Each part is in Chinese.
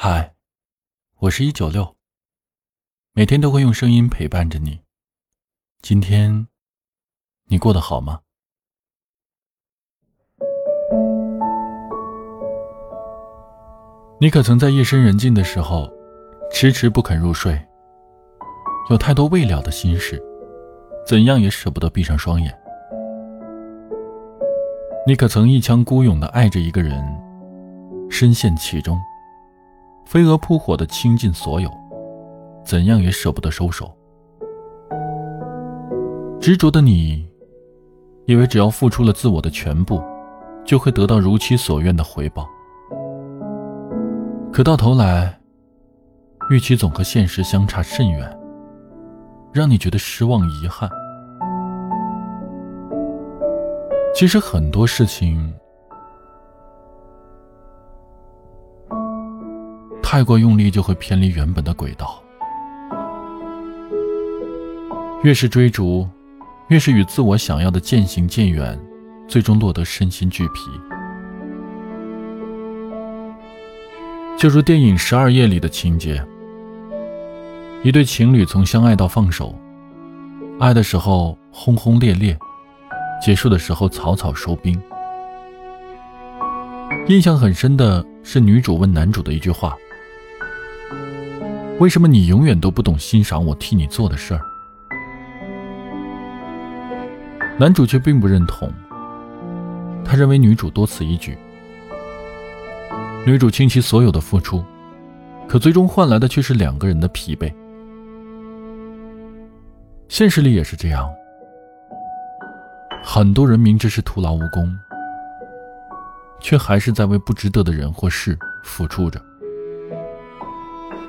嗨，我是一九六，每天都会用声音陪伴着你。今天你过得好吗？你可曾在夜深人静的时候，迟迟不肯入睡？有太多未了的心事，怎样也舍不得闭上双眼。你可曾一腔孤勇的爱着一个人，深陷其中？飞蛾扑火的倾尽所有，怎样也舍不得收手。执着的你，以为只要付出了自我的全部，就会得到如其所愿的回报。可到头来，预期总和现实相差甚远，让你觉得失望遗憾。其实很多事情。太过用力就会偏离原本的轨道，越是追逐，越是与自我想要的渐行渐远，最终落得身心俱疲。就如电影《十二夜》里的情节，一对情侣从相爱到放手，爱的时候轰轰烈烈，结束的时候草草收兵。印象很深的是女主问男主的一句话。为什么你永远都不懂欣赏我替你做的事儿？男主却并不认同，他认为女主多此一举。女主倾其所有的付出，可最终换来的却是两个人的疲惫。现实里也是这样，很多人明知是徒劳无功，却还是在为不值得的人或事付出着。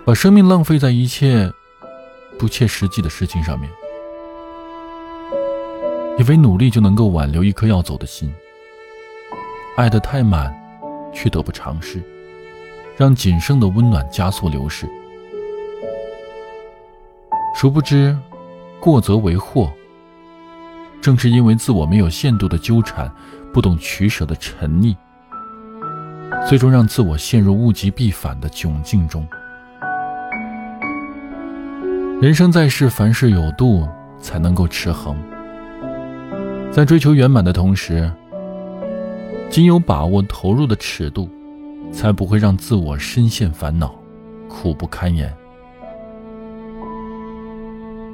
把生命浪费在一切不切实际的事情上面，以为努力就能够挽留一颗要走的心，爱得太满，却得不偿失，让仅剩的温暖加速流逝。殊不知，过则为祸。正是因为自我没有限度的纠缠，不懂取舍的沉溺，最终让自我陷入物极必反的窘境中。人生在世，凡事有度，才能够持衡。在追求圆满的同时，仅有把握投入的尺度，才不会让自我深陷烦恼，苦不堪言。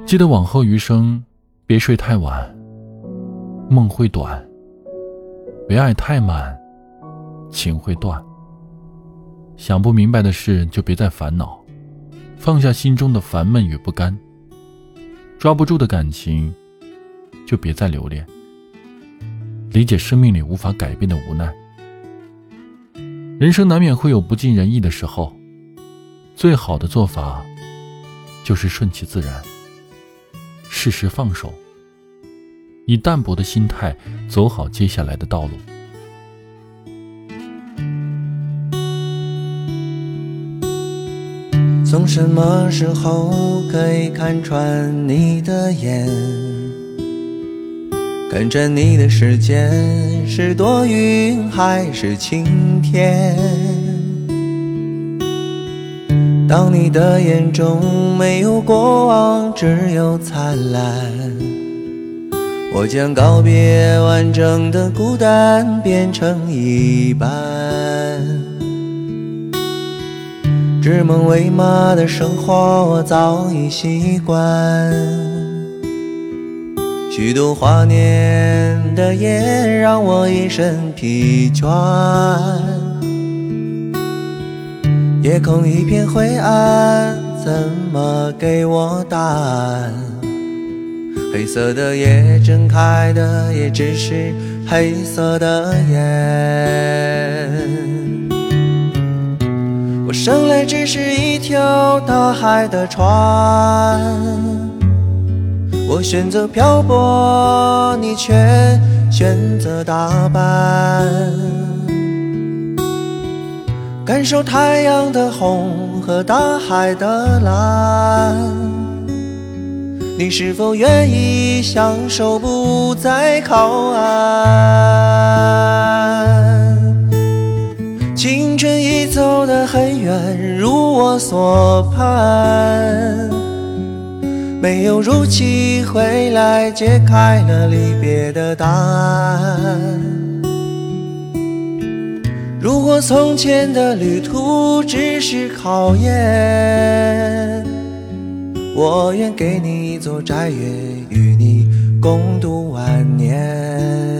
记得往后余生，别睡太晚，梦会短；别爱太满，情会断。想不明白的事，就别再烦恼。放下心中的烦闷与不甘，抓不住的感情，就别再留恋。理解生命里无法改变的无奈，人生难免会有不尽人意的时候，最好的做法，就是顺其自然，适时放手，以淡泊的心态走好接下来的道路。从什么时候可以看穿你的眼？看着你的时间是多云还是晴天？当你的眼中没有过往，只有灿烂，我将告别完整的孤单，变成一半。指梦为马的生活，我早已习惯。虚度华年的夜，让我一身疲倦。夜空一片灰暗，怎么给我答案？黑色的夜，睁开的也只是黑色的眼。生来只是一条大海的船，我选择漂泊，你却选择打扮，感受太阳的红和大海的蓝。你是否愿意相守，不再靠岸？很远，如我所盼。没有如期回来，解开了离别的答案。如果从前的旅途只是考验，我愿给你一座宅院，与你共度晚年。